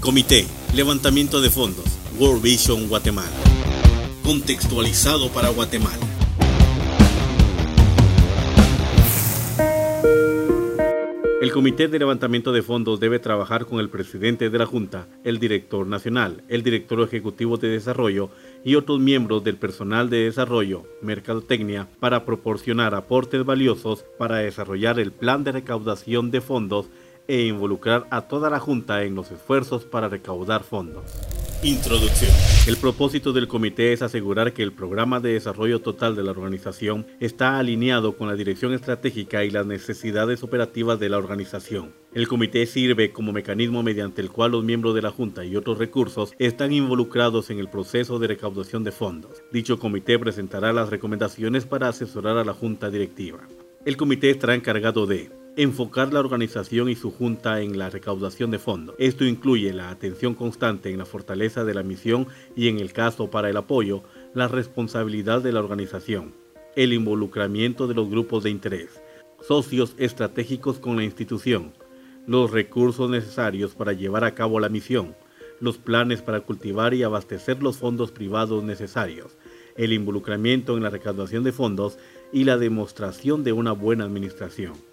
Comité, Levantamiento de Fondos, World Vision Guatemala. Contextualizado para Guatemala. El Comité de Levantamiento de Fondos debe trabajar con el presidente de la Junta, el director nacional, el director ejecutivo de desarrollo y otros miembros del personal de desarrollo, mercadotecnia, para proporcionar aportes valiosos para desarrollar el plan de recaudación de fondos e involucrar a toda la Junta en los esfuerzos para recaudar fondos. Introducción. El propósito del comité es asegurar que el programa de desarrollo total de la organización está alineado con la dirección estratégica y las necesidades operativas de la organización. El comité sirve como mecanismo mediante el cual los miembros de la Junta y otros recursos están involucrados en el proceso de recaudación de fondos. Dicho comité presentará las recomendaciones para asesorar a la Junta directiva. El comité estará encargado de enfocar la organización y su junta en la recaudación de fondos. Esto incluye la atención constante en la fortaleza de la misión y en el caso para el apoyo, la responsabilidad de la organización, el involucramiento de los grupos de interés, socios estratégicos con la institución, los recursos necesarios para llevar a cabo la misión, los planes para cultivar y abastecer los fondos privados necesarios, el involucramiento en la recaudación de fondos y la demostración de una buena administración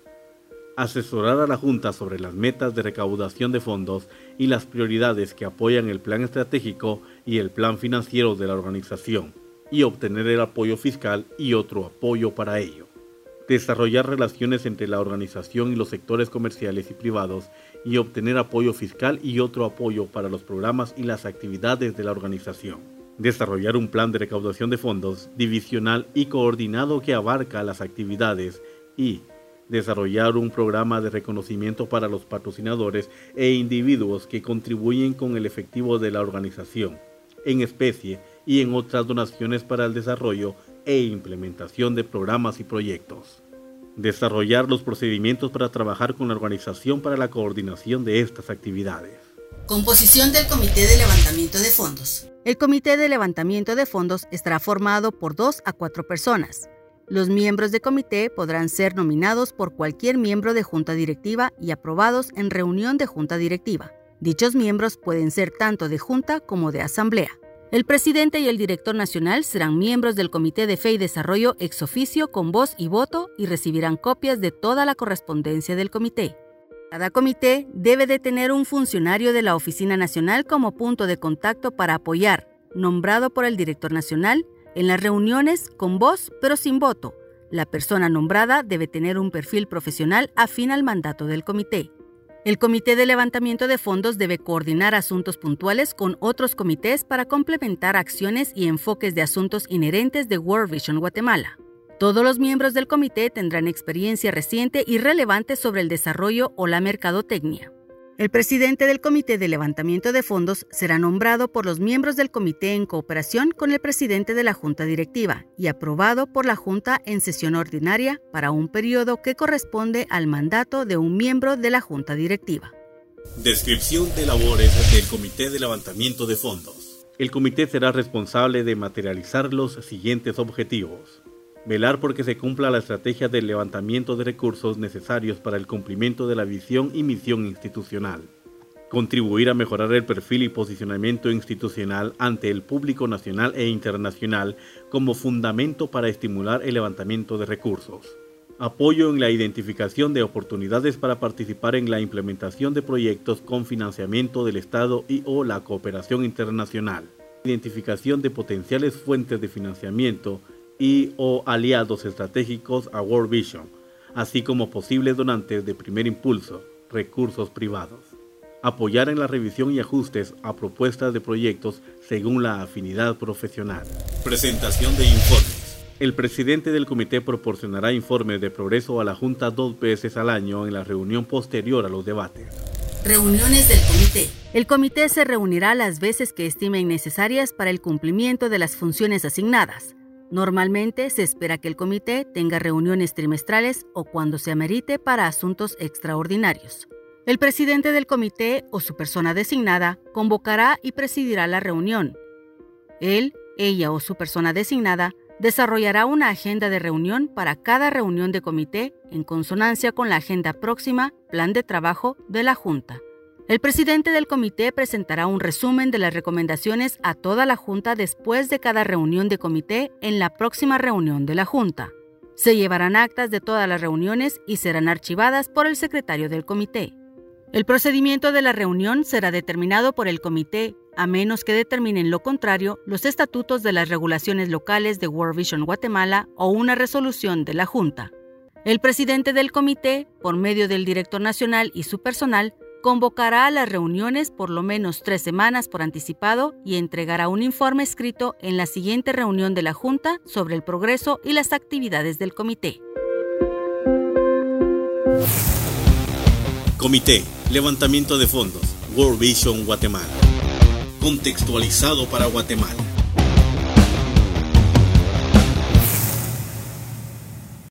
asesorar a la Junta sobre las metas de recaudación de fondos y las prioridades que apoyan el plan estratégico y el plan financiero de la organización, y obtener el apoyo fiscal y otro apoyo para ello. Desarrollar relaciones entre la organización y los sectores comerciales y privados y obtener apoyo fiscal y otro apoyo para los programas y las actividades de la organización. Desarrollar un plan de recaudación de fondos divisional y coordinado que abarca las actividades y desarrollar un programa de reconocimiento para los patrocinadores e individuos que contribuyen con el efectivo de la organización, en especie y en otras donaciones para el desarrollo e implementación de programas y proyectos. Desarrollar los procedimientos para trabajar con la organización para la coordinación de estas actividades. Composición del Comité de Levantamiento de Fondos. El Comité de Levantamiento de Fondos estará formado por dos a cuatro personas los miembros de comité podrán ser nominados por cualquier miembro de junta directiva y aprobados en reunión de junta directiva. Dichos miembros pueden ser tanto de junta como de asamblea. El presidente y el director nacional serán miembros del Comité de Fe y Desarrollo ex oficio con voz y voto y recibirán copias de toda la correspondencia del comité. Cada comité debe de tener un funcionario de la Oficina Nacional como punto de contacto para apoyar, nombrado por el director nacional, en las reuniones, con voz pero sin voto, la persona nombrada debe tener un perfil profesional afín al mandato del comité. El Comité de Levantamiento de Fondos debe coordinar asuntos puntuales con otros comités para complementar acciones y enfoques de asuntos inherentes de World Vision Guatemala. Todos los miembros del comité tendrán experiencia reciente y relevante sobre el desarrollo o la mercadotecnia. El presidente del Comité de Levantamiento de Fondos será nombrado por los miembros del comité en cooperación con el presidente de la Junta Directiva y aprobado por la Junta en sesión ordinaria para un periodo que corresponde al mandato de un miembro de la Junta Directiva. Descripción de labores del Comité de Levantamiento de Fondos. El comité será responsable de materializar los siguientes objetivos velar porque se cumpla la estrategia de levantamiento de recursos necesarios para el cumplimiento de la visión y misión institucional, contribuir a mejorar el perfil y posicionamiento institucional ante el público nacional e internacional como fundamento para estimular el levantamiento de recursos, apoyo en la identificación de oportunidades para participar en la implementación de proyectos con financiamiento del Estado y o la cooperación internacional, identificación de potenciales fuentes de financiamiento y o aliados estratégicos a World Vision, así como posibles donantes de primer impulso, recursos privados. Apoyar en la revisión y ajustes a propuestas de proyectos según la afinidad profesional. Presentación de informes. El presidente del comité proporcionará informes de progreso a la Junta dos veces al año en la reunión posterior a los debates. Reuniones del comité. El comité se reunirá las veces que estimen necesarias para el cumplimiento de las funciones asignadas Normalmente se espera que el comité tenga reuniones trimestrales o cuando se amerite para asuntos extraordinarios. El presidente del comité o su persona designada convocará y presidirá la reunión. Él, ella o su persona designada desarrollará una agenda de reunión para cada reunión de comité en consonancia con la agenda próxima, plan de trabajo de la Junta. El presidente del comité presentará un resumen de las recomendaciones a toda la Junta después de cada reunión de comité en la próxima reunión de la Junta. Se llevarán actas de todas las reuniones y serán archivadas por el secretario del comité. El procedimiento de la reunión será determinado por el comité, a menos que determinen lo contrario los estatutos de las regulaciones locales de World Vision Guatemala o una resolución de la Junta. El presidente del comité, por medio del director nacional y su personal, convocará a las reuniones por lo menos tres semanas por anticipado y entregará un informe escrito en la siguiente reunión de la Junta sobre el progreso y las actividades del comité. Comité, levantamiento de fondos, World Vision Guatemala. Contextualizado para Guatemala.